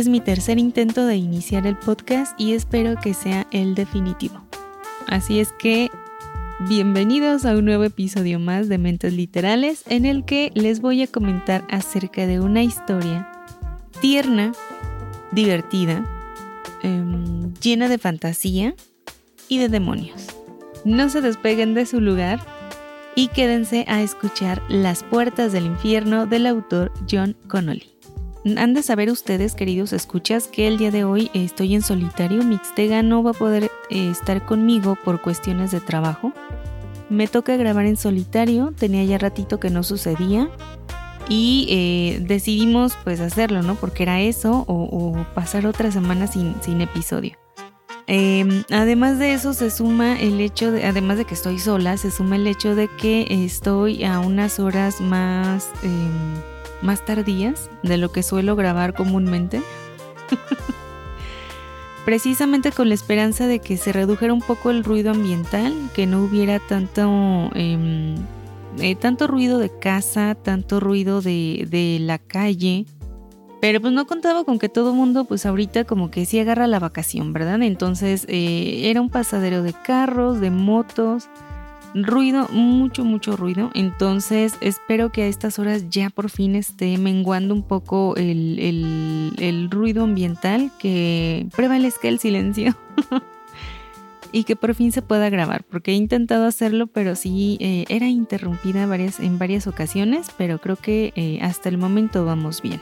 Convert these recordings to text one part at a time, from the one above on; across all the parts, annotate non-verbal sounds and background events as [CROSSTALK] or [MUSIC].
Es mi tercer intento de iniciar el podcast y espero que sea el definitivo. Así es que bienvenidos a un nuevo episodio más de Mentes Literales en el que les voy a comentar acerca de una historia tierna, divertida, em, llena de fantasía y de demonios. No se despeguen de su lugar y quédense a escuchar Las Puertas del Infierno del autor John Connolly. Han de saber ustedes, queridos escuchas, que el día de hoy estoy en solitario. Mixtega no va a poder eh, estar conmigo por cuestiones de trabajo. Me toca grabar en solitario, tenía ya ratito que no sucedía y eh, decidimos pues hacerlo, ¿no? Porque era eso o, pasar otra semana sin, sin episodio. Em, además de eso se suma el hecho de, además de que estoy sola, se suma el hecho de que estoy a unas horas más... Em, más tardías de lo que suelo grabar comúnmente. [LAUGHS] Precisamente con la esperanza de que se redujera un poco el ruido ambiental, que no hubiera tanto, em, eh, tanto ruido de casa, tanto ruido de, de la calle. Pero pues no contaba con que todo mundo pues ahorita como que sí agarra la vacación, ¿verdad? Entonces eh, era un pasadero de carros, de motos, ruido, mucho, mucho ruido. Entonces espero que a estas horas ya por fin esté menguando un poco el, ruido ambiental, que prevalezca el silencio. [LAUGHS] y que por fin se pueda grabar, porque he intentado hacerlo, pero sí eh, era interrumpida en varias ocasiones, pero creo que eh, hasta el momento vamos bien.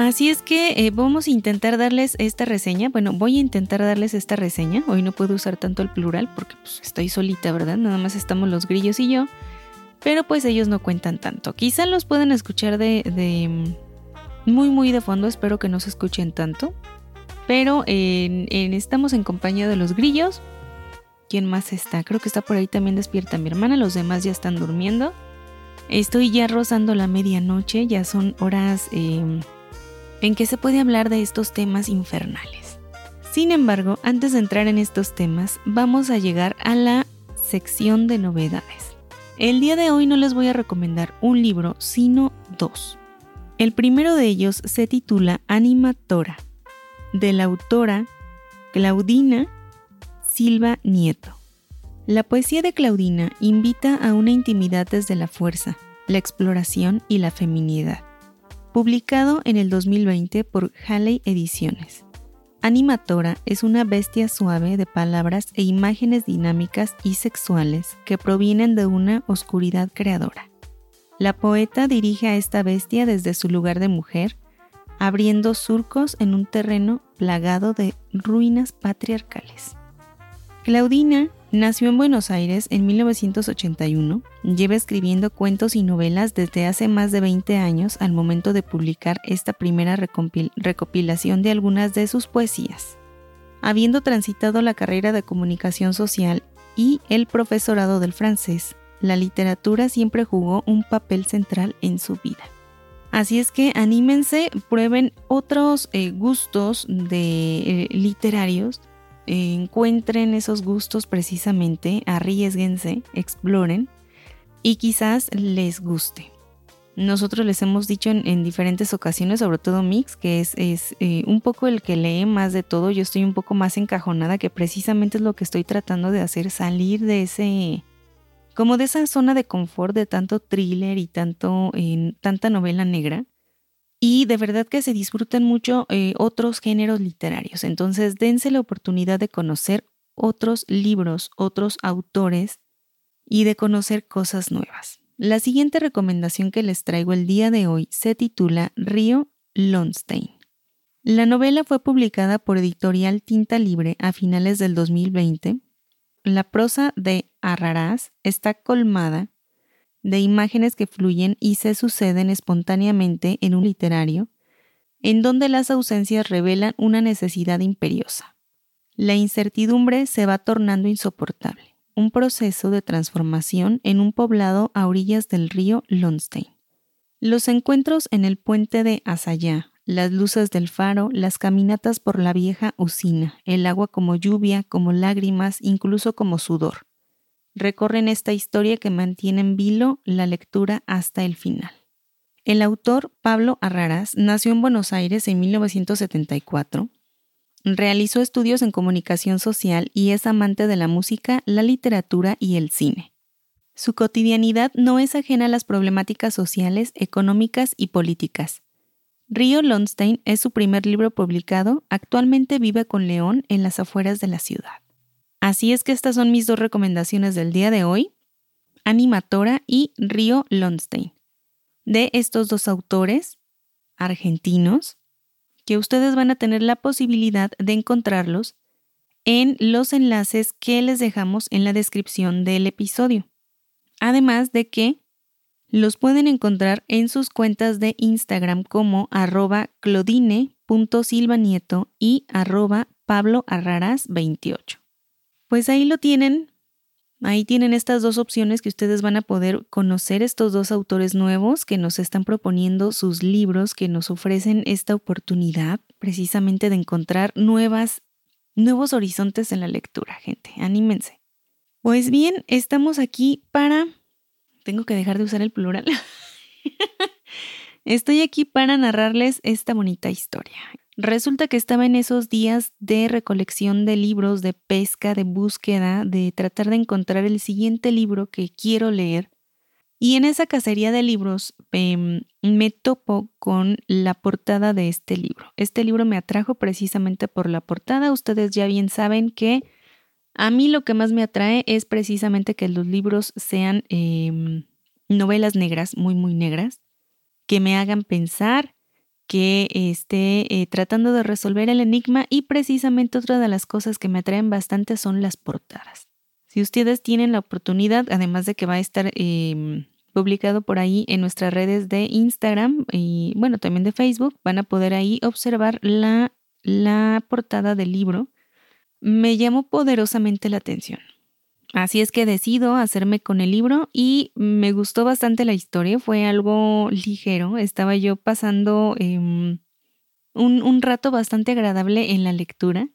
Así es que eh, vamos a intentar darles esta reseña. Bueno, voy a intentar darles esta reseña. Hoy no puedo usar tanto el plural porque pues, estoy solita, ¿verdad? Nada más estamos los grillos y yo. Pero pues ellos no cuentan tanto. Quizá los pueden escuchar de, mm, muy muy de fondo. Espero que no se escuchen tanto. Pero estamos en compañía de los grillos. ¿Quién más está? Creo que está por ahí también despierta mi hermana. Los demás ya están durmiendo. Estoy ya rozando la medianoche. Ya son horas... Em, en que se puede hablar de estos temas infernales. Sin embargo, antes de entrar en estos temas, vamos a llegar a la sección de novedades. El día de hoy no les voy a recomendar un libro, sino dos. El primero de ellos se titula Anima Tora, de la autora Claudina Silva Nieto. La poesía de Claudina invita a una intimidad desde la fuerza, la exploración y la feminidad publicado en el 2020 por Halley Ediciones. Animatora es una bestia suave de palabras e imágenes dinámicas y sexuales que provienen de una oscuridad creadora. La poeta dirige a esta bestia desde su lugar de mujer, abriendo surcos en un terreno plagado de ruinas patriarcales. Claudina Nació en Buenos Aires en 1981, lleva escribiendo cuentos y novelas desde hace más de 20 años al momento de publicar esta primera recopilación de algunas de sus poesías. Habiendo transitado la carrera de comunicación social y el profesorado del francés, la literatura siempre jugó un papel central en su vida. Así es que anímense, prueben otros eh, gustos de, eh, literarios encuentren esos gustos precisamente, arriesguense, exploren y quizás les guste. Nosotros les hemos dicho en, diferentes ocasiones, sobre todo Mix, que es, eh, un poco el que lee más de todo. Yo estoy un poco más encajonada, que precisamente es lo que estoy tratando de hacer, salir de ese, como de esa zona de confort de tanto thriller y tanto, tanta novela negra y de verdad que se disfrutan mucho eh, otros géneros literarios. Entonces, dense la oportunidad de conocer otros libros, otros autores y de conocer cosas nuevas. La siguiente recomendación que les traigo el día de hoy se titula Río Lonstein. La novela fue publicada por editorial Tinta Libre a finales del 2020. La prosa de Arrarás está colmada de imágenes que fluyen y se suceden espontáneamente en un literario, en donde las ausencias revelan una necesidad imperiosa. La incertidumbre se va tornando insoportable, un proceso de transformación en un poblado a orillas del río Lonstein. Los encuentros en el puente de Asayá, las luces del faro, las caminatas por la vieja usina, el agua como lluvia, como lágrimas, incluso como sudor. Recorren esta historia que mantiene en vilo la lectura hasta el final. El autor Pablo Arraras nació en Buenos Aires en 1974. Realizó estudios en comunicación social y es amante de la música, la literatura y el cine. Su cotidianidad no es ajena a las problemáticas sociales, económicas y políticas. Río Lonstein es su primer libro publicado, actualmente vive con León en las afueras de la ciudad. Así es que estas son mis dos recomendaciones del día de hoy, Animatora y Río Lonstein de estos dos autores argentinos que ustedes van a tener la posibilidad de encontrarlos en los enlaces que les dejamos en la descripción del episodio. Además de que los pueden encontrar en sus cuentas de Instagram como arroba clodine.silvanieto y arroba pabloarraras28. Pues ahí lo tienen, Ahí tienen estas dos opciones que ustedes van a poder conocer estos dos autores nuevos que nos están proponiendo sus libros, que nos ofrecen esta oportunidad precisamente de encontrar nuevas, nuevos horizontes en la lectura, gente. Anímense. Pues bien, estamos aquí para... Tengo que dejar de usar el plural. [LAUGHS] Estoy aquí para narrarles esta bonita historia. Resulta que estaba en esos días de recolección de libros, de pesca, de búsqueda, de tratar de encontrar el siguiente libro que quiero leer. Y en esa cacería de libros em, me topo con la portada de este libro. Este libro me atrajo precisamente por la portada. Ustedes ya bien saben que a mí lo que más me atrae es precisamente que los libros sean em, novelas negras, muy, muy negras, que me hagan pensar, que esté eh, tratando de resolver el enigma y precisamente otra de las cosas que me atraen bastante son las portadas. Si ustedes tienen la oportunidad, además de que va a estar em, publicado por ahí en nuestras redes de Instagram y bueno, también de Facebook, van a poder ahí observar la, la portada del libro. Me llamó poderosamente la atención. Así es que decido hacerme con el libro y me gustó bastante la historia, fue algo ligero, estaba yo pasando em, un, rato bastante agradable en la lectura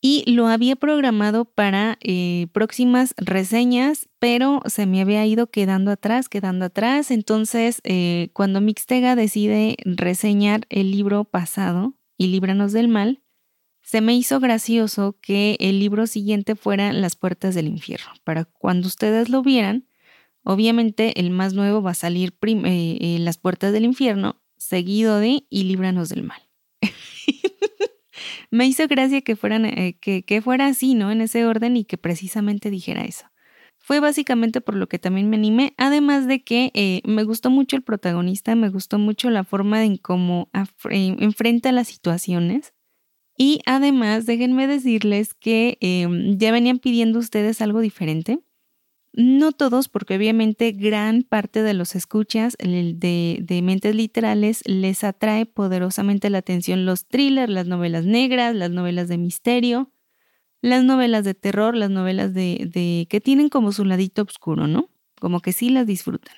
y lo había programado para eh, próximas reseñas, pero se me había ido quedando atrás, quedando atrás, entonces eh, cuando Mixtega decide reseñar el libro pasado y Líbranos del Mal, se me hizo gracioso que el libro siguiente fuera Las puertas del infierno. Para cuando ustedes lo vieran, obviamente el más nuevo va a salir eh, eh, Las puertas del infierno, seguido de Y líbranos del mal. [LAUGHS] me hizo gracia que, fueran, eh, que, fuera así, ¿no? En ese orden y que precisamente dijera eso. Fue básicamente por lo que también me animé, además de que me gustó mucho el protagonista, me gustó mucho la forma en cómo enfrenta las situaciones y además, déjenme decirles que em, ya venían pidiendo ustedes algo diferente. No todos, porque obviamente gran parte de los escuchas de, de, mentes literales les atrae poderosamente la atención los thrillers, las novelas negras, las novelas de misterio, las novelas de terror, las novelas de, de que tienen como su ladito oscuro, ¿no? Como que sí las disfrutan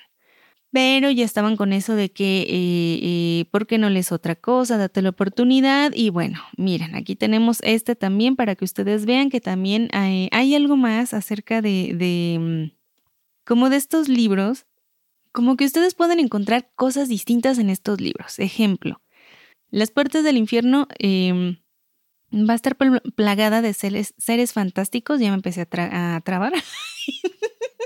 pero ya estaban con eso de que, eh, eh, ¿por qué no les otra cosa? Date la oportunidad. Y bueno, miren, aquí tenemos este también para que ustedes vean que también hay, algo más acerca de, mm, como de estos libros, como que ustedes pueden encontrar cosas distintas en estos libros. Ejemplo, Las puertas del infierno em, va a estar plagada de seres, fantásticos. Ya me empecé a, a trabar. [LAUGHS]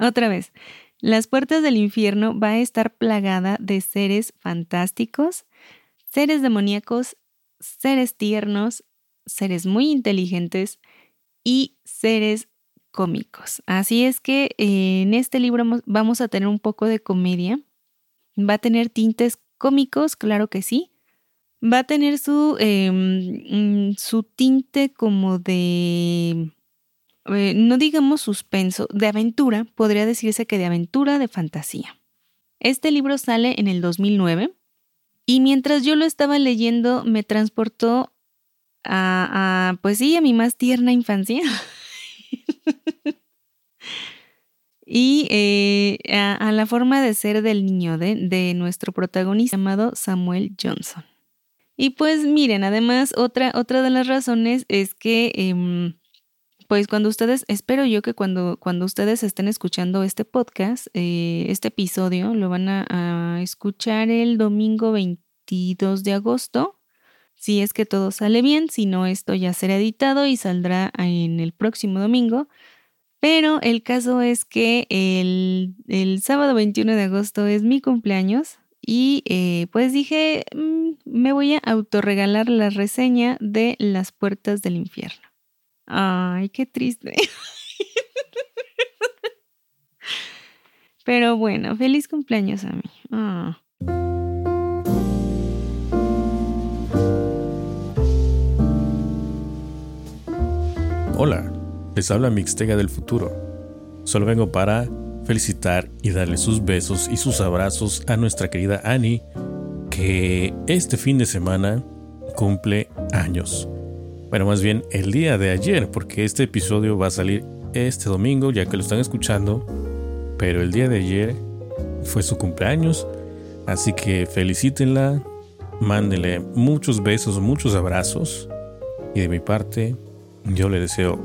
Otra vez, las puertas del infierno va a estar plagada de seres fantásticos, seres demoníacos, seres tiernos, seres muy inteligentes y seres cómicos. Así es que eh, en este libro vamos a tener un poco de comedia. Va a tener tintes cómicos, claro que sí. Va a tener su, em, mm, su tinte como de eh, no digamos suspenso, de aventura, podría decirse que de aventura de fantasía. Este libro sale en el 2009. Y mientras yo lo estaba leyendo, me transportó a, pues sí, a mi más tierna infancia. [LAUGHS] y eh, a, la forma de ser del niño de, de nuestro protagonista llamado Samuel Johnson. Y pues miren, además otra, otra de las razones es que em, pues cuando ustedes, espero yo que cuando, cuando ustedes estén escuchando este podcast, eh, este episodio, lo van a, escuchar el domingo 22 de agosto. Si es que todo sale bien, si no, esto ya será editado y saldrá en el próximo domingo. Pero el caso es que el, el sábado 21 de agosto es mi cumpleaños y eh, pues dije, mm, me voy a autorregalar la reseña de Las Puertas del Infierno. Ay, qué triste. Pero bueno, feliz cumpleaños a mí. Ah. Hola, les habla Mixtega del futuro. Solo vengo para felicitar y darle sus besos y sus abrazos a nuestra querida Annie, que este fin de semana cumple años. Bueno, más bien el día de ayer, porque este episodio va a salir este domingo, ya que lo están escuchando. Pero el día de ayer fue su cumpleaños, así que felicítenla, mándenle muchos besos, muchos abrazos. Y de mi parte, yo le deseo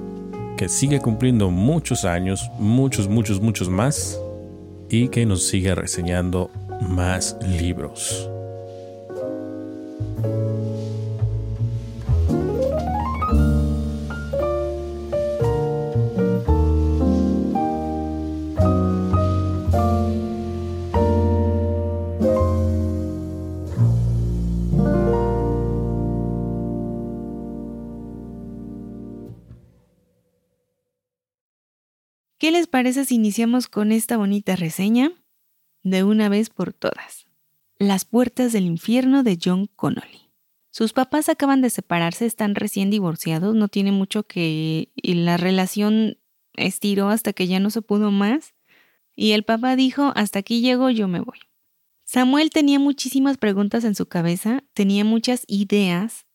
que siga cumpliendo muchos años, muchos, muchos, muchos más. Y que nos siga reseñando más libros. Parece iniciamos con esta bonita reseña? De una vez por todas. Las puertas del infierno de John Connolly. Sus papás acaban de separarse, están recién divorciados, no tiene mucho que la relación estiró hasta que ya no se pudo más y el papá dijo, hasta aquí llego, yo me voy. Samuel tenía muchísimas preguntas en su cabeza, tenía muchas ideas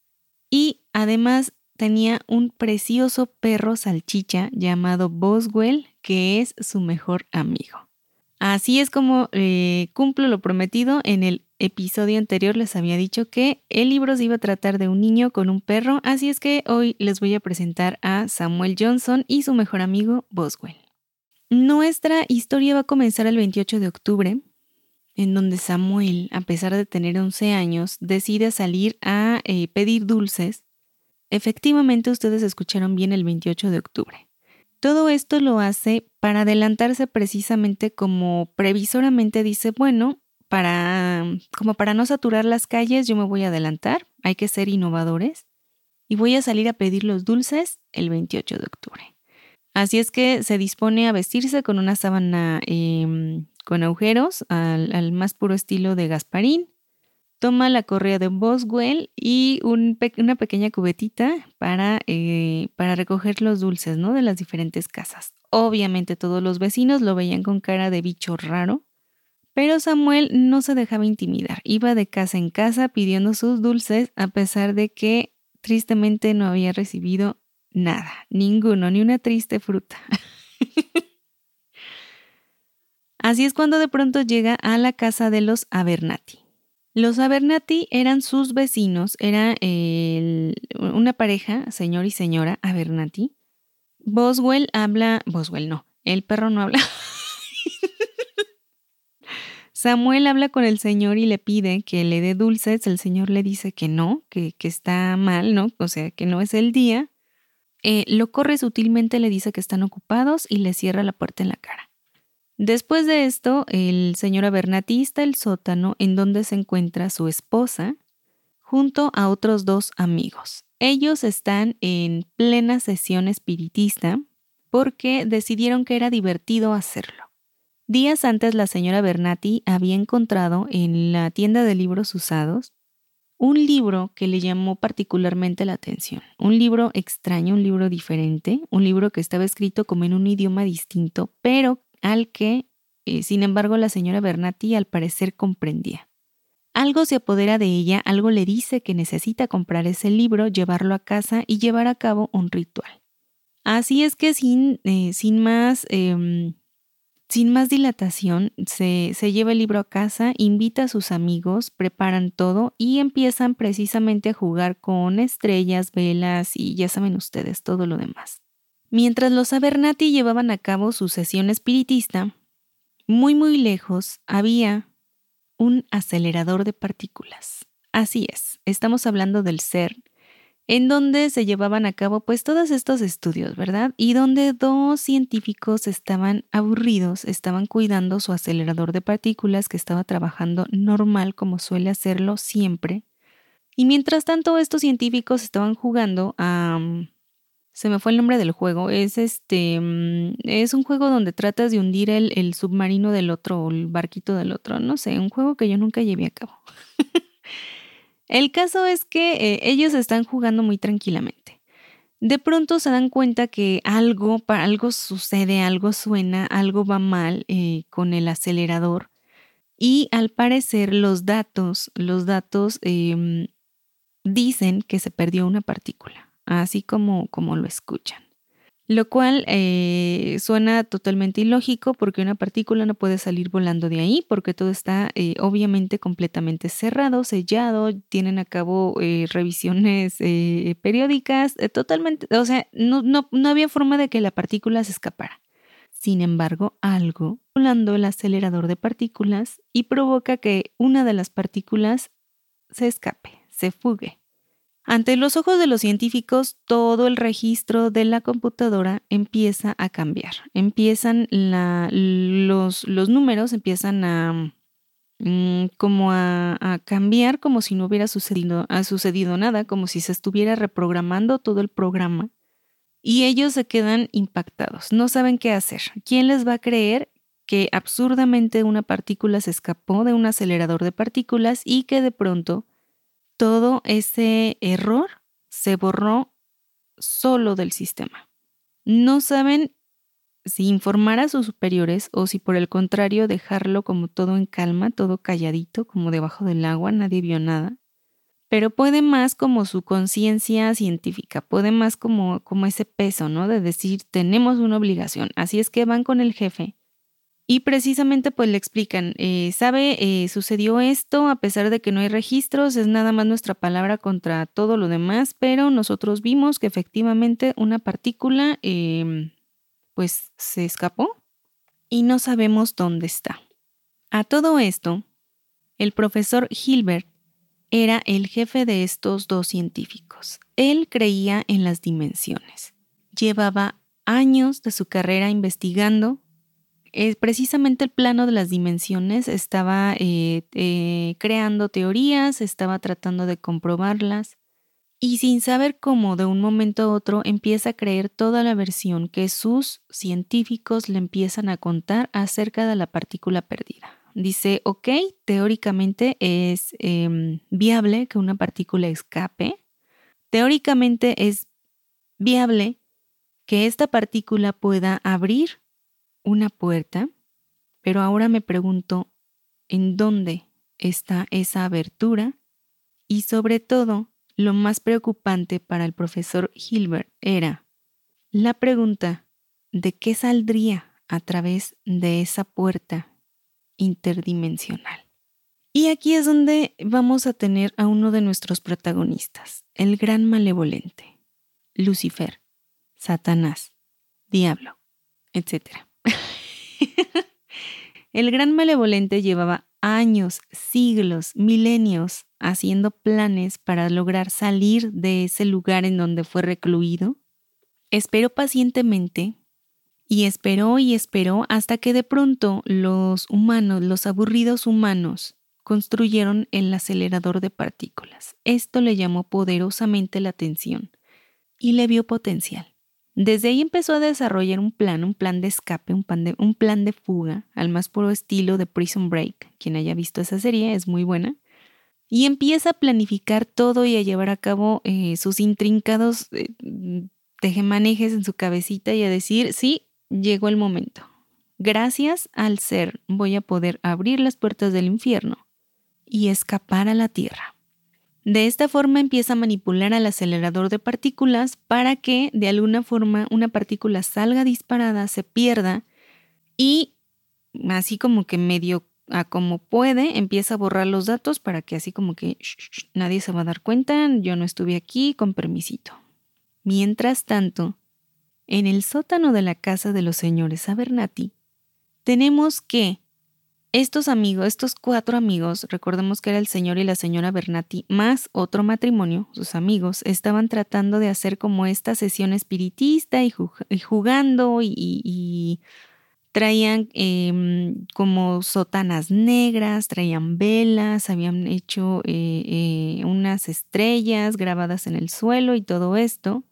y además tenía un precioso perro salchicha llamado Boswell, que es su mejor amigo. Así es como eh, cumplo lo prometido. En el episodio anterior les había dicho que el libro se iba a tratar de un niño con un perro, así es que hoy les voy a presentar a Samuel Johnson y su mejor amigo Boswell. Nuestra historia va a comenzar el 28 de octubre, en donde Samuel, a pesar de tener 11 años, decide salir a eh, pedir dulces Efectivamente, ustedes escucharon bien el 28 de octubre. Todo esto lo hace para adelantarse precisamente como previsoramente dice, bueno, para como para no saturar las calles, yo me voy a adelantar, hay que ser innovadores y voy a salir a pedir los dulces el 28 de octubre. Así es que se dispone a vestirse con una sábana em, con agujeros al más puro estilo de Gasparín, toma la correa de Boswell y una pequeña cubetita para, eh, para recoger los dulces ¿no? de las diferentes casas. Obviamente todos los vecinos lo veían con cara de bicho raro, pero Samuel no se dejaba intimidar. Iba de casa en casa pidiendo sus dulces a pesar de que tristemente no había recibido nada, ninguno, ni una triste fruta. [LAUGHS] Así es cuando de pronto llega a la casa de los Abernati. Los Abernathy eran sus vecinos, era una pareja, señor y señora Abernathy. Boswell habla, Boswell no, el perro no habla. [LAUGHS] Samuel habla con el señor y le pide que le dé dulces. El señor le dice que no, que, está mal, ¿no? O sea, que no es el día. Eh, lo corre sutilmente, le dice que están ocupados y le cierra la puerta en la cara. Después de esto, el señor Abernathy está el sótano en donde se encuentra su esposa junto a otros dos amigos. Ellos están en plena sesión espiritista porque decidieron que era divertido hacerlo. Días antes la señora Bernati había encontrado en la tienda de libros usados un libro que le llamó particularmente la atención, un libro extraño, un libro diferente, un libro que estaba escrito como en un idioma distinto, pero al que, eh, sin embargo, la señora Bernati al parecer comprendía. Algo se apodera de ella, algo le dice que necesita comprar ese libro, llevarlo a casa y llevar a cabo un ritual. Así es que sin, eh, sin más... Em, sin más dilatación, se, se, lleva el libro a casa, invita a sus amigos, preparan todo y empiezan precisamente a jugar con estrellas, velas y ya saben ustedes todo lo demás. Mientras los Abernati llevaban a cabo su sesión espiritista, muy muy lejos había un acelerador de partículas. Así es, estamos hablando del CERN, en donde se llevaban a cabo pues todos estos estudios, ¿verdad? Y donde dos científicos estaban aburridos, estaban cuidando su acelerador de partículas que estaba trabajando normal como suele hacerlo siempre. Y mientras tanto estos científicos estaban jugando a... se me fue el nombre del juego. Es este. Mm, es un juego donde tratas de hundir el, submarino del otro o el barquito del otro. No sé, un juego que yo nunca llevé a cabo. [LAUGHS] El caso es que eh, ellos están jugando muy tranquilamente. De pronto se dan cuenta que algo, algo sucede, algo suena, algo va mal eh, con el acelerador. Y al parecer los datos, los datos em, dicen que se perdió una partícula, así como, como lo escuchan lo cual eh, suena totalmente ilógico porque una partícula no puede salir volando de ahí porque todo está eh, obviamente completamente cerrado, sellado, tienen a cabo eh, revisiones periódicas, totalmente, o sea, no, no, no había forma de que la partícula se escapara. Sin embargo, algo volando el acelerador de partículas y provoca que una de las partículas se escape, se fugue. Ante los ojos de los científicos, todo el registro de la computadora empieza a cambiar. Empiezan los, números, empiezan a, mm, como a, cambiar como si no hubiera sucedido, sucedido nada, como si se estuviera reprogramando todo el programa. Y ellos se quedan impactados, no saben qué hacer. ¿Quién les va a creer que absurdamente una partícula se escapó de un acelerador de partículas y que de pronto todo ese error se borró solo del sistema. No saben si informar a sus superiores o si por el contrario dejarlo como todo en calma, todo calladito, como debajo del agua, nadie vio nada. Pero puede más como su conciencia científica, puede más como, como ese peso, ¿no? De decir, tenemos una obligación. Así es que van con el jefe y precisamente pues le explican, eh, sabe, eh, sucedió esto, a pesar de que no hay registros, es nada más nuestra palabra contra todo lo demás, pero nosotros vimos que efectivamente una partícula em, pues se escapó y no sabemos dónde está. A todo esto, el profesor Hilbert era el jefe de estos dos científicos. Él creía en las dimensiones. Llevaba años de su carrera investigando precisamente el plano de las dimensiones estaba eh, eh, creando teorías, estaba tratando de comprobarlas y sin saber cómo de un momento a otro empieza a creer toda la versión que sus científicos le empiezan a contar acerca de la partícula perdida. Dice, ok, teóricamente es em, viable que una partícula escape, teóricamente es viable que esta partícula pueda abrir una puerta, pero ahora me pregunto en dónde está esa abertura y sobre todo lo más preocupante para el profesor Hilbert era la pregunta de qué saldría a través de esa puerta interdimensional. Y aquí es donde vamos a tener a uno de nuestros protagonistas, el gran malevolente, Lucifer, Satanás, Diablo, etc. [LAUGHS] El gran malevolente llevaba años, siglos, milenios haciendo planes para lograr salir de ese lugar en donde fue recluido. Esperó pacientemente y esperó y esperó hasta que de pronto los humanos, los aburridos humanos, construyeron el acelerador de partículas. Esto le llamó poderosamente la atención y le vio potencial. Desde ahí empezó a desarrollar un plan, un plan de escape, un plan de, un plan de fuga, al más puro estilo de Prison Break. Quien haya visto esa serie es muy buena. Y empieza a planificar todo y a llevar a cabo eh, sus intrincados eh, tejemanejes en su cabecita y a decir, sí, llegó el momento. Gracias al ser voy a poder abrir las puertas del infierno y escapar a la Tierra. De esta forma empieza a manipular al acelerador de partículas para que de alguna forma una partícula salga disparada, se pierda y así como que medio a como puede empieza a borrar los datos para que así como que nadie se va a dar cuenta, yo no estuve aquí con permisito. Mientras tanto, en el sótano de la casa de los señores Abernathy, tenemos que estos amigos, estos cuatro amigos, recordemos que era el señor y la señora Bernati, más otro matrimonio, sus amigos, estaban tratando de hacer como esta sesión espiritista y, jugando y, traían em, como sotanas negras, traían velas, habían hecho eh, eh, unas estrellas grabadas en el suelo y todo esto.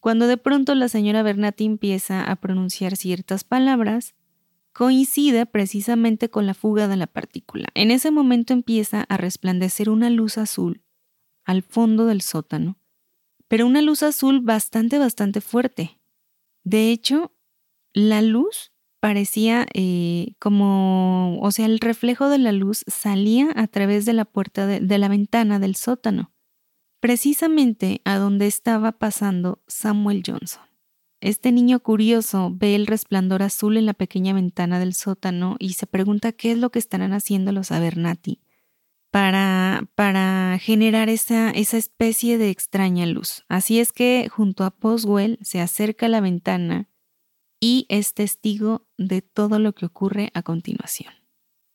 Cuando de pronto la señora Bernati empieza a pronunciar ciertas palabras, coincide precisamente con la fuga de la partícula. En ese momento empieza a resplandecer una luz azul al fondo del sótano, pero una luz azul bastante, bastante fuerte. De hecho, la luz parecía eh, como, o sea, el reflejo de la luz salía a través de la puerta de la ventana del sótano, precisamente a donde estaba pasando Samuel Johnson. Este niño curioso ve el resplandor azul en la pequeña ventana del sótano y se pregunta qué es lo que estarán haciendo los Abernathy para, para generar esa, esa especie de extraña luz. Así es que junto a Poswell se acerca a la ventana y es testigo de todo lo que ocurre a continuación.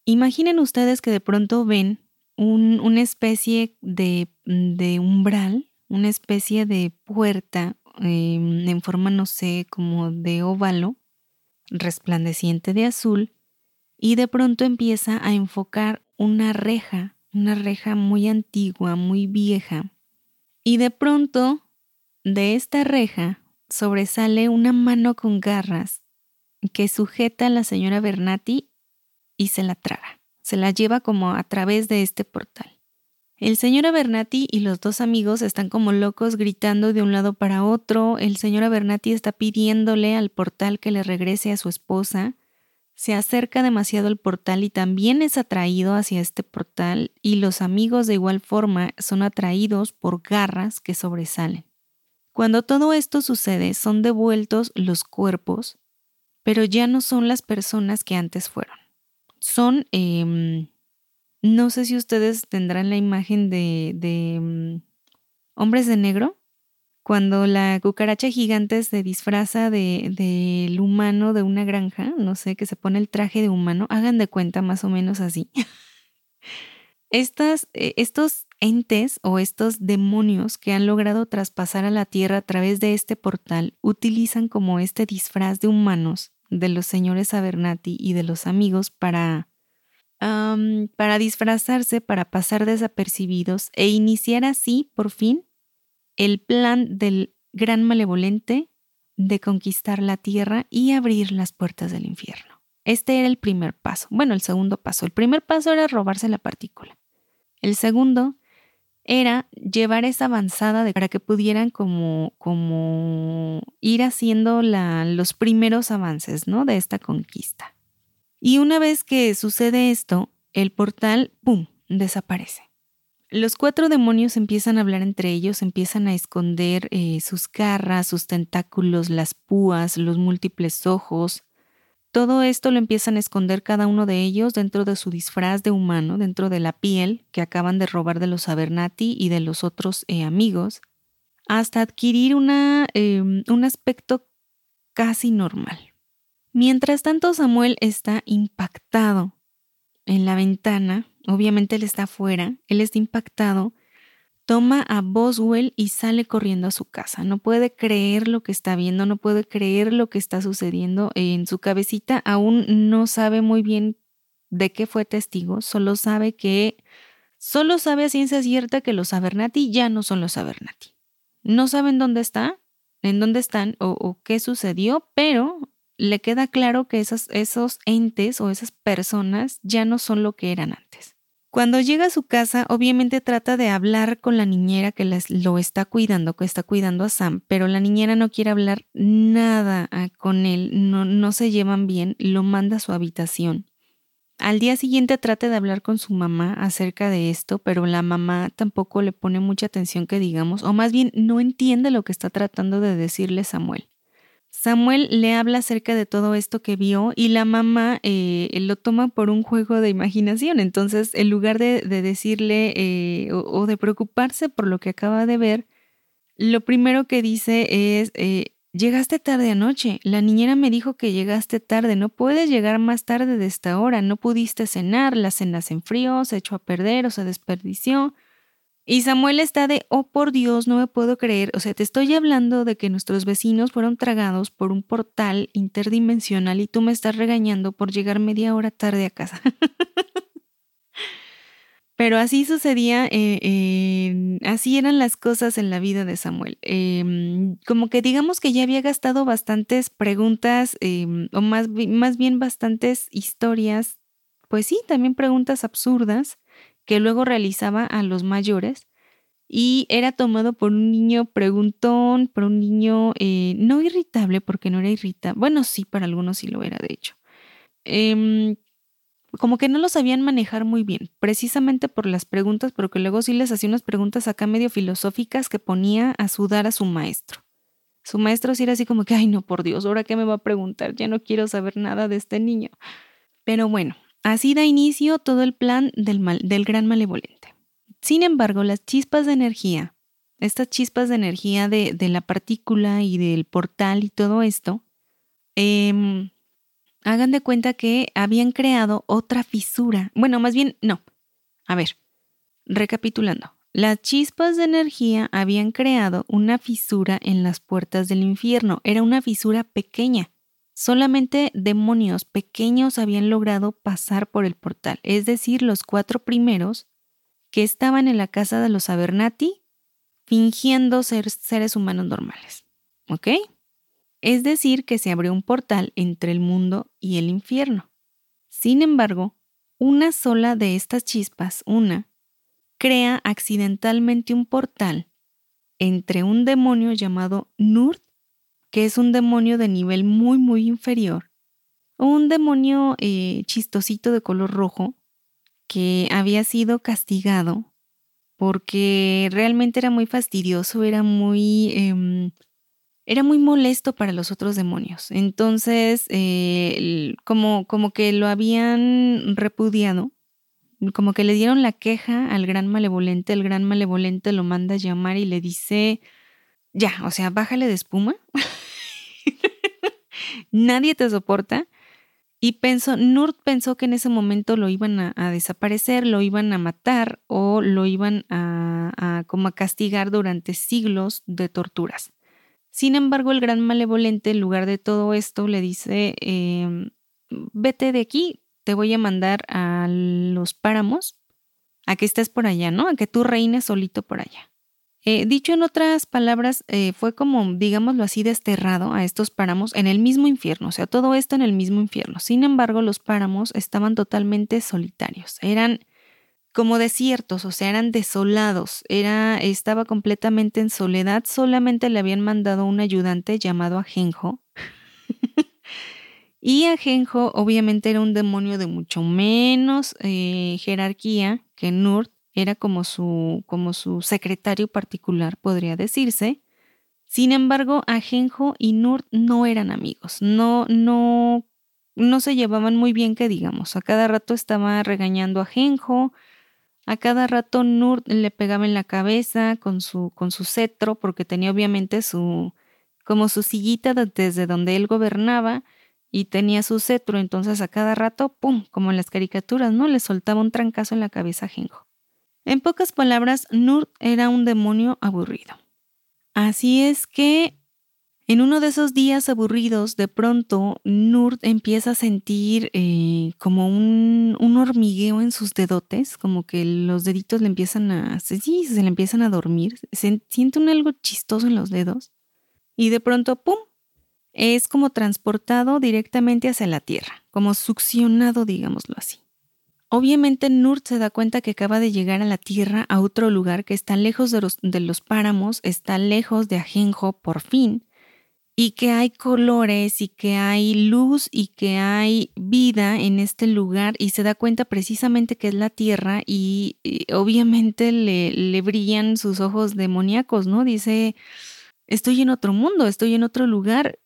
Imaginen ustedes que de pronto ven una especie de, de umbral, una especie de puerta Em, en forma, no sé, como de óvalo, resplandeciente de azul, y de pronto empieza a enfocar una reja, una reja muy antigua, muy vieja, y de pronto de esta reja sobresale una mano con garras que sujeta a la señora Bernati y se la traga, se la lleva como a través de este portal. El señor Abernathy y los dos amigos están como locos gritando de un lado para otro. El señor Abernathy está pidiéndole al portal que le regrese a su esposa. Se acerca demasiado al portal y también es atraído hacia este portal y los amigos de igual forma son atraídos por garras que sobresalen. Cuando todo esto sucede son devueltos los cuerpos, pero ya no son las personas que antes fueron. Son em, no sé si ustedes tendrán la imagen de, mm, hombres de negro, cuando la cucaracha gigante se disfraza del de, humano de una granja, no sé, que se pone el traje de humano, hagan de cuenta más o menos así. [LAUGHS] Estas, eh, estos entes o estos demonios que han logrado traspasar a la Tierra a través de este portal utilizan como este disfraz de humanos de los señores Abernathy y de los amigos para para disfrazarse, para pasar desapercibidos e iniciar así, por fin, el plan del gran malevolente de conquistar la tierra y abrir las puertas del infierno. Este era el primer paso. Bueno, el segundo paso. El primer paso era robarse la partícula. El segundo era llevar esa avanzada de, para que pudieran como, como ir haciendo los primeros avances ¿no? de esta conquista. Y una vez que sucede esto, el portal, ¡pum!, desaparece. Los cuatro demonios empiezan a hablar entre ellos, empiezan a esconder eh, sus garras, sus tentáculos, las púas, los múltiples ojos. Todo esto lo empiezan a esconder cada uno de ellos dentro de su disfraz de humano, dentro de la piel que acaban de robar de los Abernati y de los otros eh, amigos, hasta adquirir una, em, un aspecto casi normal. Mientras tanto, Samuel está impactado en la ventana. Obviamente él está afuera, él está impactado. Toma a Boswell y sale corriendo a su casa. No puede creer lo que está viendo, no puede creer lo que está sucediendo en su cabecita. Aún no sabe muy bien de qué fue testigo, solo sabe que, solo sabe a ciencia cierta que los Abernathy ya no son los Abernathy. No saben dónde está, en dónde están o qué sucedió, pero le queda claro que esos, esos entes o esas personas ya no son lo que eran antes. Cuando llega a su casa, obviamente trata de hablar con la niñera que lo está cuidando, que está cuidando a Sam, pero la niñera no quiere hablar nada ah, con él, no, no se llevan bien, lo manda a su habitación. al día siguiente trata de hablar con su mamá acerca de esto, pero la mamá tampoco le pone mucha atención que digamos, o más bien no entiende lo que está tratando de decirle Samuel. Samuel le habla acerca de todo esto que vio y la mamá eh, lo toma por un juego de imaginación. Entonces, en lugar de, decirle eh, o, de preocuparse por lo que acaba de ver, lo primero que dice es, eh, llegaste tarde anoche, la niñera me dijo que llegaste tarde, no puedes llegar más tarde de esta hora, no pudiste cenar, la cena se enfrió, se echó a perder o se desperdició. Y Samuel está de, oh por Dios, no me puedo creer, o sea, te estoy hablando de que nuestros vecinos fueron tragados por un portal interdimensional y tú me estás regañando por llegar media hora tarde a casa. [LAUGHS] Pero así sucedía, eh, así eran las cosas en la vida de Samuel. Em, como que digamos que ya había gastado bastantes preguntas, em, o más, más bien bastantes historias, pues sí, también preguntas absurdas que luego realizaba a los mayores y era tomado por un niño preguntón, por un niño eh, no irritable, porque no era irritable, bueno, sí, para algunos sí lo era, de hecho. Em, como que no lo sabían manejar muy bien, precisamente por las preguntas, pero que luego sí les hacía unas preguntas acá medio filosóficas que ponía a sudar a su maestro. Su maestro sí era así como que, ay no, por Dios, ¿ahora qué me va a preguntar? Ya no quiero saber nada de este niño. Pero bueno, así da inicio todo el plan del, mal, del gran malevolente. Sin embargo, las chispas de energía, estas chispas de energía de, la partícula y del portal y todo esto, eh, hagan de cuenta que habían creado otra fisura. Bueno, más bien, no. A ver, recapitulando. Las chispas de energía habían creado una fisura en las puertas del infierno. Era una fisura pequeña. Solamente demonios pequeños habían logrado pasar por el portal, es decir, los cuatro primeros que estaban en la casa de los Abernati fingiendo ser seres humanos normales. ¿Ok? Es decir, que se abrió un portal entre el mundo y el infierno. Sin embargo, una sola de estas chispas, una, crea accidentalmente un portal entre un demonio llamado Nurt, que es un demonio de nivel muy muy inferior, un demonio eh, chistosito de color rojo que había sido castigado porque realmente era muy fastidioso, era muy em, era muy molesto para los otros demonios. Entonces, eh, como, como que lo habían repudiado, como que le dieron la queja al gran malevolente, el gran malevolente lo manda a llamar y le dice, ya, o sea, bájale de espuma. [LAUGHS] [LAUGHS] Nadie te soporta. Y pensó, Nurt pensó que en ese momento lo iban a, desaparecer, lo iban a matar o lo iban a, como a castigar durante siglos de torturas. Sin embargo, el gran malevolente, en lugar de todo esto, le dice, em, vete de aquí, te voy a mandar a los páramos, a que estés por allá, ¿no? A que tú reines solito por allá. Eh, dicho en otras palabras, eh, fue como, digámoslo así, desterrado a estos páramos en el mismo infierno, o sea, todo esto en el mismo infierno. Sin embargo, los páramos estaban totalmente solitarios, eran como desiertos, o sea, eran desolados, era, estaba completamente en soledad, solamente le habían mandado un ayudante llamado Ajenjo. [LAUGHS] y Ajenjo obviamente era un demonio de mucho menos eh, jerarquía que Nurt, era como su, como su secretario particular, podría decirse. Sin embargo, Ajenjo y Nurt no eran amigos, no, no, no se llevaban muy bien, que digamos. A cada rato estaba regañando a Ajenjo, a cada rato Nur le pegaba en la cabeza con su, con su cetro, porque tenía obviamente su, como su sillita desde donde él gobernaba y tenía su cetro, entonces a cada rato, ¡pum!, como en las caricaturas, ¿no? Le soltaba un trancazo en la cabeza a Genjo. En pocas palabras, Nur era un demonio aburrido. Así es que en uno de esos días aburridos, de pronto, Nurt empieza a sentir eh, como un, hormigueo en sus dedotes, como que los deditos le empiezan a... Sí, se le empiezan a dormir. siente un algo chistoso en los dedos. Y de pronto, ¡pum! Es como transportado directamente hacia la tierra, como succionado, digámoslo así. Obviamente Nurt se da cuenta que acaba de llegar a la tierra, a otro lugar que está lejos de los, de los páramos, está lejos de Ajenjo por fin y que hay colores y que hay luz y que hay vida en este lugar y se da cuenta precisamente que es la tierra y, obviamente le, le, brillan sus ojos demoníacos, ¿no? Dice, estoy en otro mundo, estoy en otro lugar,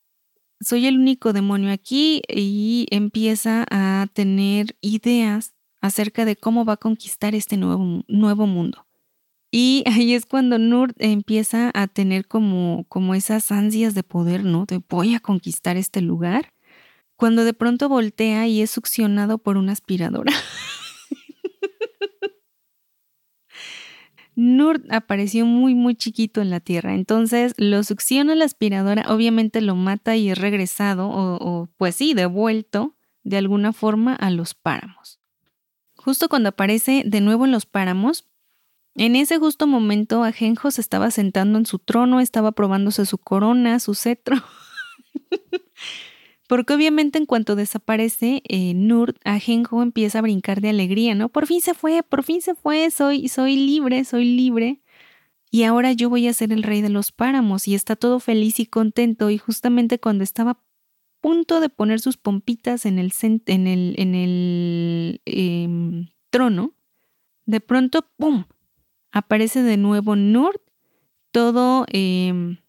soy el único demonio aquí y empieza a tener ideas acerca de cómo va a conquistar este nuevo, nuevo mundo. Y ahí es cuando Nur empieza a tener como, como esas ansias de poder, ¿no? De voy a conquistar este lugar. Cuando de pronto voltea y es succionado por una aspiradora. [LAUGHS] Nur apareció muy, muy chiquito en la Tierra. Entonces lo succiona la aspiradora, obviamente lo mata y es regresado, o, o, pues sí, devuelto de alguna forma a los páramos. Justo cuando aparece de nuevo en los páramos, en ese justo momento, Ajenjo se estaba sentando en su trono, estaba probándose su corona, su cetro. [LAUGHS] Porque obviamente en cuanto desaparece eh, Nur, Ajenjo empieza a brincar de alegría, ¿no? Por fin se fue, por fin se fue, soy, soy libre, soy libre. Y ahora yo voy a ser el rey de los páramos y está todo feliz y contento. Y justamente cuando estaba punto de poner sus pompitas en el, en el, em, trono, de pronto, ¡pum! aparece de nuevo Nurt, todo, em,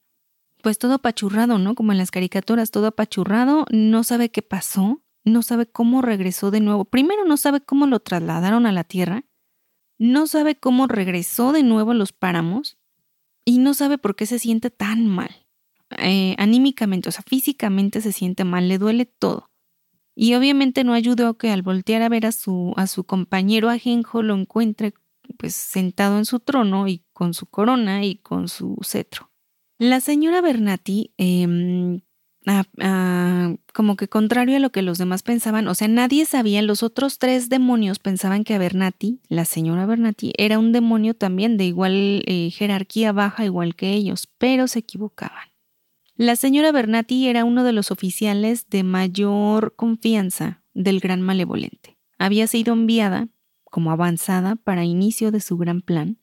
pues todo apachurrado, ¿no? Como en las caricaturas, todo apachurrado, no sabe qué pasó, no sabe cómo regresó de nuevo. Primero no sabe cómo lo trasladaron a la Tierra, no sabe cómo regresó de nuevo a los páramos y no sabe por qué se siente tan mal. Eh, anímicamente, o sea, físicamente se siente mal, le duele todo. Y obviamente no ayudó que al voltear a ver a su, a su compañero ajenjo lo encuentre pues sentado en su trono y con su corona y con su cetro. La señora Bernati, em, como que contrario a lo que los demás pensaban, o sea, nadie sabía, los otros tres demonios pensaban que a Bernati, la señora Bernati, era un demonio también de igual eh, jerarquía baja, igual que ellos, pero se equivocaban. La señora Bernati era uno de los oficiales de mayor confianza del gran malevolente. Había sido enviada como avanzada para inicio de su gran plan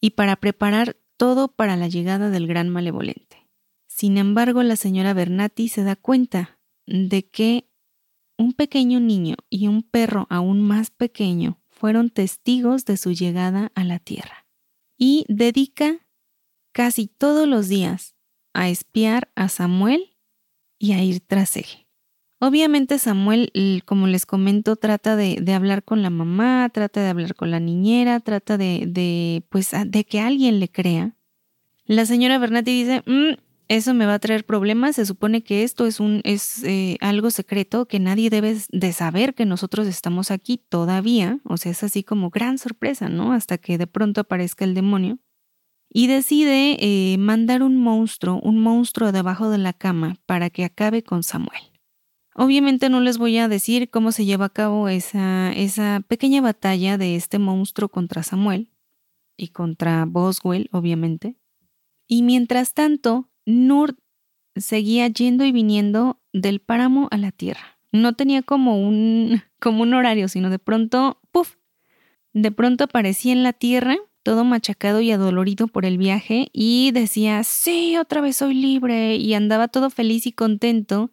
y para preparar todo para la llegada del gran malevolente. Sin embargo, la señora Bernati se da cuenta de que un pequeño niño y un perro aún más pequeño fueron testigos de su llegada a la tierra y dedica casi todos los días a espiar a Samuel y a ir tras él. Obviamente Samuel, como les comento, trata de, hablar con la mamá, trata de hablar con la niñera, trata de, pues, de que alguien le crea. La señora Bernati dice, mm, eso me va a traer problemas, se supone que esto es, un, es eh, algo secreto que nadie debe de saber que nosotros estamos aquí todavía, o sea, es así como gran sorpresa, ¿no? Hasta que de pronto aparezca el demonio. Y decide eh, mandar un monstruo, un monstruo debajo de la cama para que acabe con Samuel. Obviamente no les voy a decir cómo se lleva a cabo esa, esa pequeña batalla de este monstruo contra Samuel y contra Boswell, obviamente. Y mientras tanto, Nur seguía yendo y viniendo del páramo a la tierra. No tenía como un, como un horario, sino de pronto, ¡puf! De pronto aparecía en la tierra, todo machacado y adolorido por el viaje, y decía, sí, otra vez soy libre, y andaba todo feliz y contento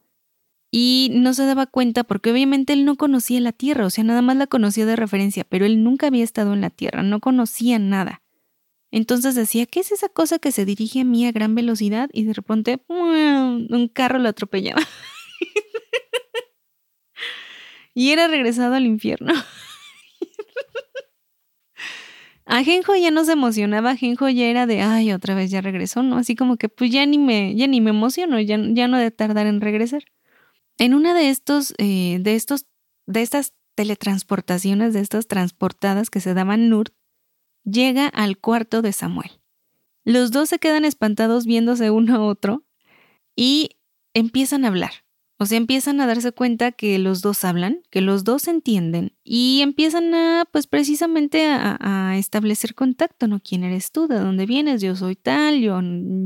y no se daba cuenta porque obviamente él no conocía la Tierra, o sea, nada más la conocía de referencia, pero él nunca había estado en la Tierra, no conocía nada. Entonces decía, ¿qué es esa cosa que se dirige a mí a gran velocidad? Y de repente, un carro lo atropellaba. [LAUGHS] y era regresado al infierno. [LAUGHS] Ajenjo ya no se emocionaba, Ajenjo ya era de, ay, otra vez ya regresó, ¿no? Así como que pues ya ni me, ya ni me emociono, ya, ya no de tardar en regresar. En una de estos, eh, de estos, de estas teletransportaciones, de estas transportadas que se daban Nurt, llega al cuarto de Samuel. Los dos se quedan espantados viéndose uno a otro y empiezan a hablar. O sea, empiezan a darse cuenta que los dos hablan, que los dos entienden y empiezan a, pues precisamente a, a, establecer contacto, ¿no? ¿Quién eres tú? ¿De dónde vienes? Yo soy tal, yo,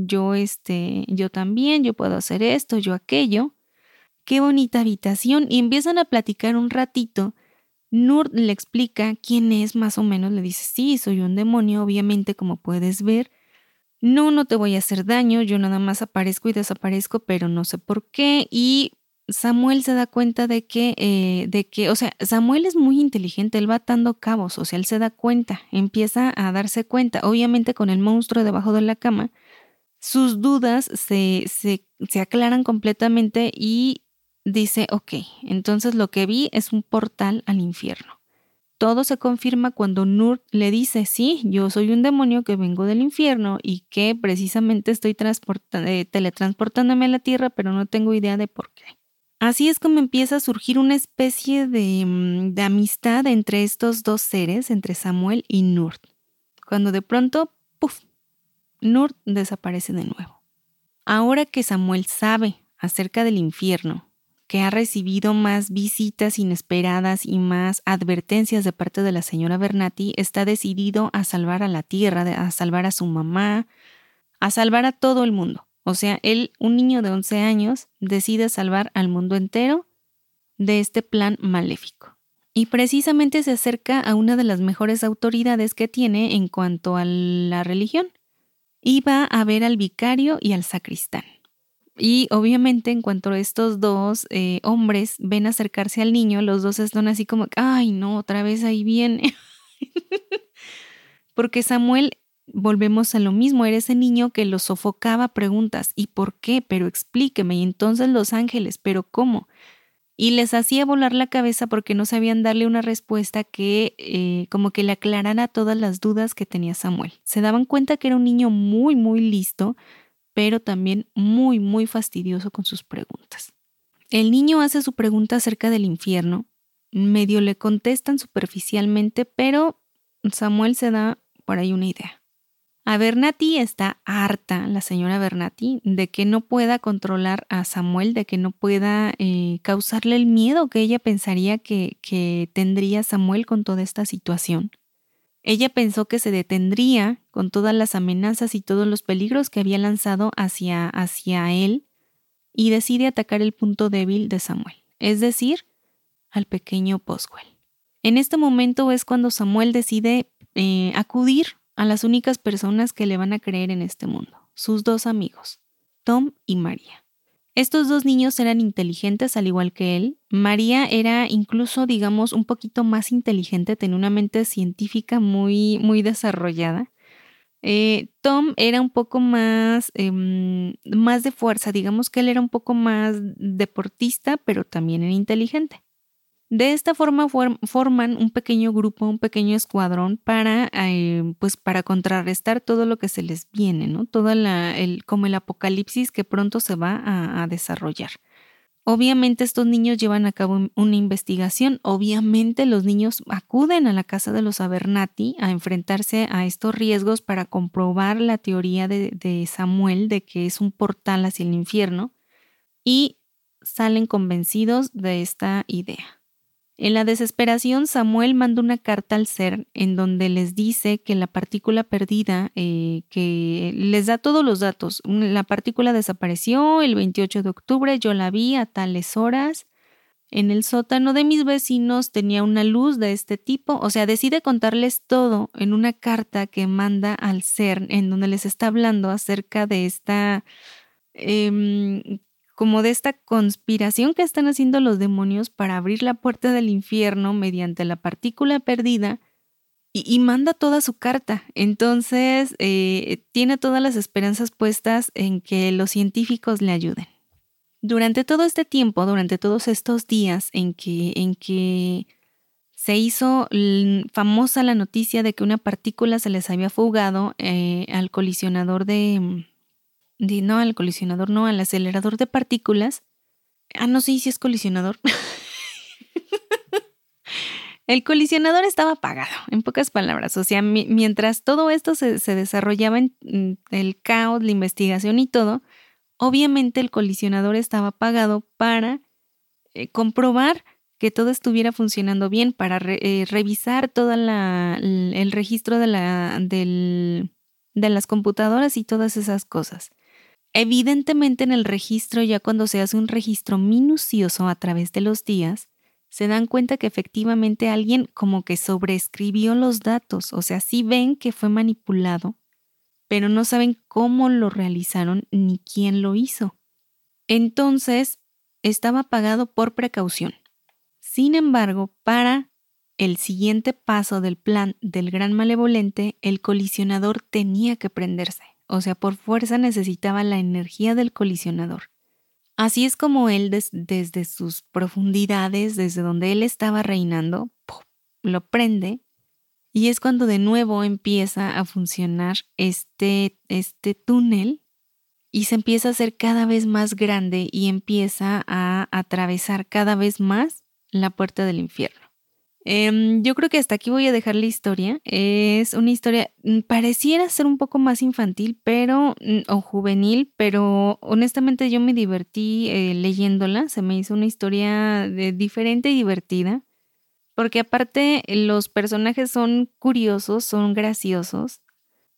yo, este, yo también, yo puedo hacer esto, yo aquello qué bonita habitación y empiezan a platicar un ratito. Nur le explica quién es más o menos, le dice, sí, soy un demonio, obviamente como puedes ver, no, no te voy a hacer daño, yo nada más aparezco y desaparezco, pero no sé por qué. Y Samuel se da cuenta de que, eh, de que, o sea, Samuel es muy inteligente, él va atando cabos, o sea, él se da cuenta, empieza a darse cuenta, obviamente con el monstruo debajo de la cama, sus dudas se, se, se aclaran completamente y dice, ok, entonces lo que vi es un portal al infierno. Todo se confirma cuando Nur le dice, sí, yo soy un demonio que vengo del infierno y que precisamente estoy eh, teletransportándome a la tierra, pero no tengo idea de por qué. Así es como empieza a surgir una especie de, mm, de amistad entre estos dos seres, entre Samuel y Nurt. Cuando de pronto, ¡puf!, Nurt desaparece de nuevo. Ahora que Samuel sabe acerca del infierno que ha recibido más visitas inesperadas y más advertencias de parte de la señora Bernati, está decidido a salvar a la tierra, a salvar a su mamá, a salvar a todo el mundo. O sea, él, un niño de 11 años, decide salvar al mundo entero de este plan maléfico. Y precisamente se acerca a una de las mejores autoridades que tiene en cuanto a la religión. Y va a ver al vicario y al sacristán. Y obviamente en cuanto estos dos eh, hombres ven acercarse al niño, los dos están así como, ay no, otra vez ahí viene. [LAUGHS] Porque Samuel, volvemos a lo mismo, era ese niño que lo sofocaba preguntas, ¿y por qué? Pero explíqueme, y entonces los ángeles, ¿pero cómo? Y les hacía volar la cabeza porque no sabían darle una respuesta que eh, como que le aclarara todas las dudas que tenía Samuel. Se daban cuenta que era un niño muy, muy listo, pero también muy, muy fastidioso con sus preguntas. El niño hace su pregunta acerca del infierno, medio le contestan superficialmente, pero Samuel se da por ahí una idea. A Bernati está harta, la señora Bernati, de que no pueda controlar a Samuel, de que no pueda eh, causarle el miedo que ella pensaría que, tendría Samuel con toda esta situación. Ella pensó que se detendría con todas las amenazas y todos los peligros que había lanzado hacia, hacia él y decide atacar el punto débil de Samuel, es decir, al pequeño Boswell. En este momento es cuando Samuel decide eh, acudir a las únicas personas que le van a creer en este mundo, sus dos amigos, Tom y María. Estos dos niños eran inteligentes al igual que él. María era incluso, digamos, un poquito más inteligente, tenía una mente científica muy, muy desarrollada. Eh, Tom era un poco más, em, más de fuerza, digamos que él era un poco más deportista, pero también era inteligente. De esta forma forman un pequeño grupo, un pequeño escuadrón para, eh, pues para contrarrestar todo lo que se les viene, ¿no? Todo el, como el apocalipsis que pronto se va a, desarrollar. Obviamente estos niños llevan a cabo una investigación, obviamente los niños acuden a la casa de los Abernati a enfrentarse a estos riesgos para comprobar la teoría de Samuel de que es un portal hacia el infierno y salen convencidos de esta idea. En la desesperación, Samuel manda una carta al ser en donde les dice que la partícula perdida, eh, que les da todos los datos. La partícula desapareció el 28 de octubre, yo la vi a tales horas. En el sótano de mis vecinos tenía una luz de este tipo, o sea, decide contarles todo en una carta que manda al ser en donde les está hablando acerca de esta em, como de esta conspiración que están haciendo los demonios para abrir la puerta del infierno mediante la partícula perdida y, manda toda su carta. Entonces, eh, tiene todas las esperanzas puestas en que los científicos le ayuden. Durante todo este tiempo, durante todos estos días en que, en que se hizo famosa la noticia de que una partícula se les había fugado eh, al colisionador de, no al colisionador, no al acelerador de partículas. Ah, no sé si es colisionador. [LAUGHS] El colisionador estaba apagado, en pocas palabras. O sea, mientras todo esto se, desarrollaba en mm, el caos, la investigación y todo, obviamente el colisionador estaba apagado para eh, comprobar que todo estuviera funcionando bien, para eh, revisar todo el registro de, la, de las computadoras y todas esas cosas. Evidentemente en el registro, ya cuando se hace un registro minucioso a través de los días, se dan cuenta que efectivamente alguien como que sobreescribió los datos, o sea, sí ven que fue manipulado pero no saben cómo lo realizaron ni quién lo hizo. Entonces, estaba pagado por precaución. Sin embargo, para el siguiente paso del plan del gran malevolente, el colisionador tenía que prenderse, o sea, por fuerza necesitaba la energía del colisionador. Así es como él desde sus profundidades, desde donde él estaba reinando, lo prende y es cuando de nuevo empieza a funcionar este, este túnel y se empieza a hacer cada vez más grande y empieza a atravesar cada vez más la puerta del infierno. Em, yo creo que hasta aquí voy a dejar la historia. Es una historia, mm, pareciera ser un poco más infantil, pero, mm, o juvenil, pero honestamente yo me divertí eh, leyéndola. Se me hizo una historia diferente y divertida. Porque aparte los personajes son curiosos, son graciosos.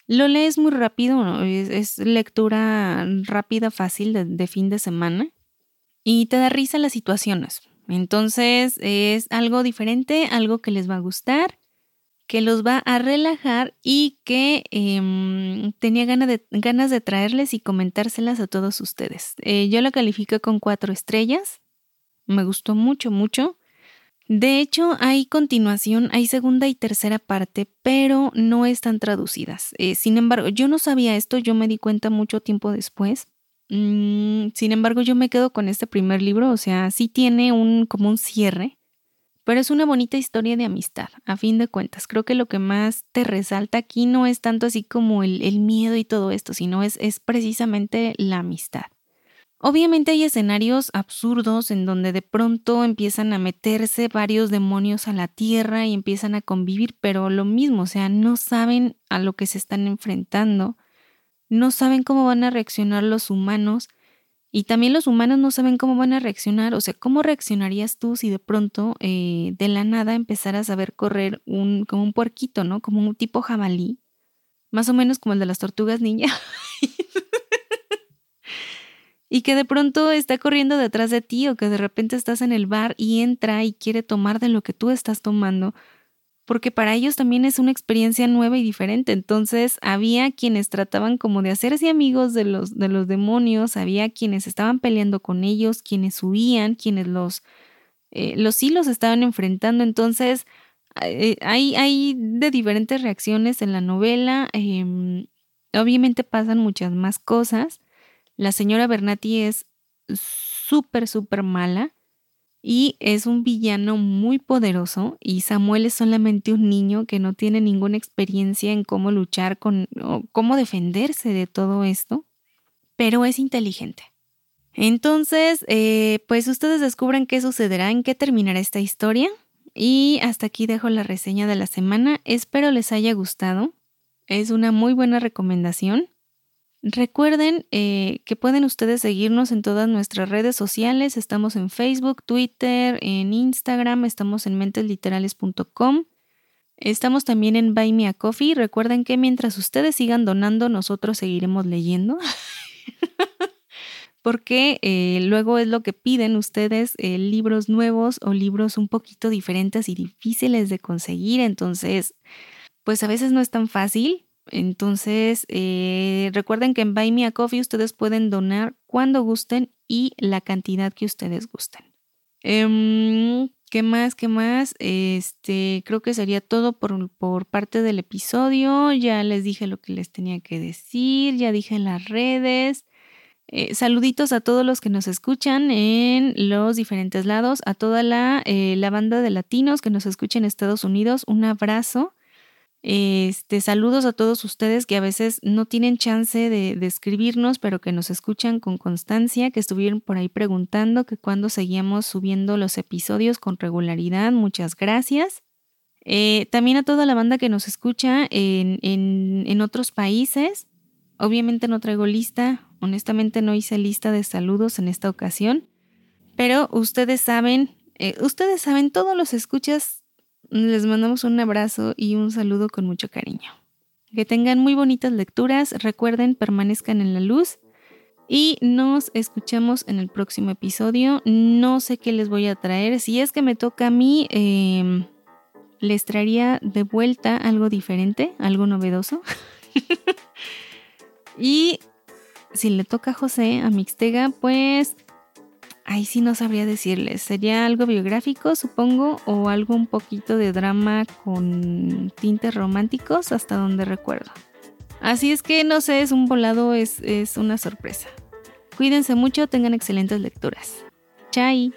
Lo lees muy rápido, es, lectura rápida, fácil, de fin de semana. Y te da risa las situaciones. Entonces es algo diferente, algo que les va a gustar, que los va a relajar y que em, tenía ganas de, traerles y comentárselas a todos ustedes. Eh, yo la califico con cuatro estrellas. Me gustó mucho, mucho. De hecho, hay continuación, hay segunda y tercera parte, pero no están traducidas. Eh, sin embargo, yo no sabía esto, yo me di cuenta mucho tiempo después. Mm, sin embargo, yo me quedo con este primer libro, o sea, sí tiene un como un cierre, pero es una bonita historia de amistad, a fin de cuentas. Creo que lo que más te resalta aquí no es tanto así como el, el miedo y todo esto, sino es, es precisamente la amistad. Obviamente hay escenarios absurdos en donde de pronto empiezan a meterse varios demonios a la tierra y empiezan a convivir, pero lo mismo, o sea, no saben a lo que se están enfrentando no saben cómo van a reaccionar los humanos y también los humanos no saben cómo van a reaccionar. O sea, ¿cómo reaccionarías tú si de pronto eh, de la nada empezaras a ver correr un, como un puerquito, ¿no? Como un tipo jabalí, más o menos como el de las tortugas niña. [LAUGHS] y que de pronto está corriendo detrás de ti o que de repente estás en el bar y entra y quiere tomar de lo que tú estás tomando porque para ellos también es una experiencia nueva y diferente. Entonces había quienes trataban como de hacerse amigos de los, de los demonios, había quienes estaban peleando con ellos, quienes huían, quienes los, eh, los sí los estaban enfrentando. Entonces eh, hay, hay de diferentes reacciones en la novela. Em, obviamente pasan muchas más cosas. La señora Bernati es súper, súper mala y es un villano muy poderoso y Samuel es solamente un niño que no tiene ninguna experiencia en cómo luchar con o cómo defenderse de todo esto, pero es inteligente. Entonces, eh, pues ustedes descubran qué sucederá, en qué terminará esta historia. Y hasta aquí dejo la reseña de la semana. Espero les haya gustado. Es una muy buena recomendación. Recuerden eh, que pueden ustedes seguirnos en todas nuestras redes sociales. Estamos en Facebook, Twitter, en Instagram, estamos en mentesliterales.com. Estamos también en Buy Me a Coffee. Recuerden que mientras ustedes sigan donando, nosotros seguiremos leyendo. [LAUGHS] Porque eh, luego es lo que piden ustedes, eh, libros nuevos o libros un poquito diferentes y difíciles de conseguir. Entonces, pues a veces no es tan fácil, entonces, eh, recuerden que en Buy Me a Coffee ustedes pueden donar cuando gusten y la cantidad que ustedes gusten. Em, ¿Qué más? ¿Qué más? Este, creo que sería todo por, por, parte del episodio. Ya les dije lo que les tenía que decir, ya dije en las redes. Eh, saluditos a todos los que nos escuchan en los diferentes lados, a toda la, eh, la banda de latinos que nos escucha en Estados Unidos. Un abrazo. Este, saludos a todos ustedes que a veces no tienen chance de, escribirnos, pero que nos escuchan con constancia, que estuvieron por ahí preguntando que cuando seguíamos subiendo los episodios con regularidad. Muchas gracias. Eh, también a toda la banda que nos escucha en, en, otros países. Obviamente no traigo lista, honestamente no hice lista de saludos en esta ocasión, pero ustedes saben, eh, ustedes saben, todos los escuchas les mandamos un abrazo y un saludo con mucho cariño. Que tengan muy bonitas lecturas, recuerden, permanezcan en la luz y nos escuchamos en el próximo episodio. No sé qué les voy a traer, si es que me toca a mí, em, les traería de vuelta algo diferente, algo novedoso. [LAUGHS] Y si le toca a José, a Mixtega, pues ahí sí no sabría decirles. Sería algo biográfico, supongo, o algo un poquito de drama con tintes románticos, hasta donde recuerdo. Así es que no sé, es un volado, es, es una sorpresa. Cuídense mucho, tengan excelentes lecturas. Chai.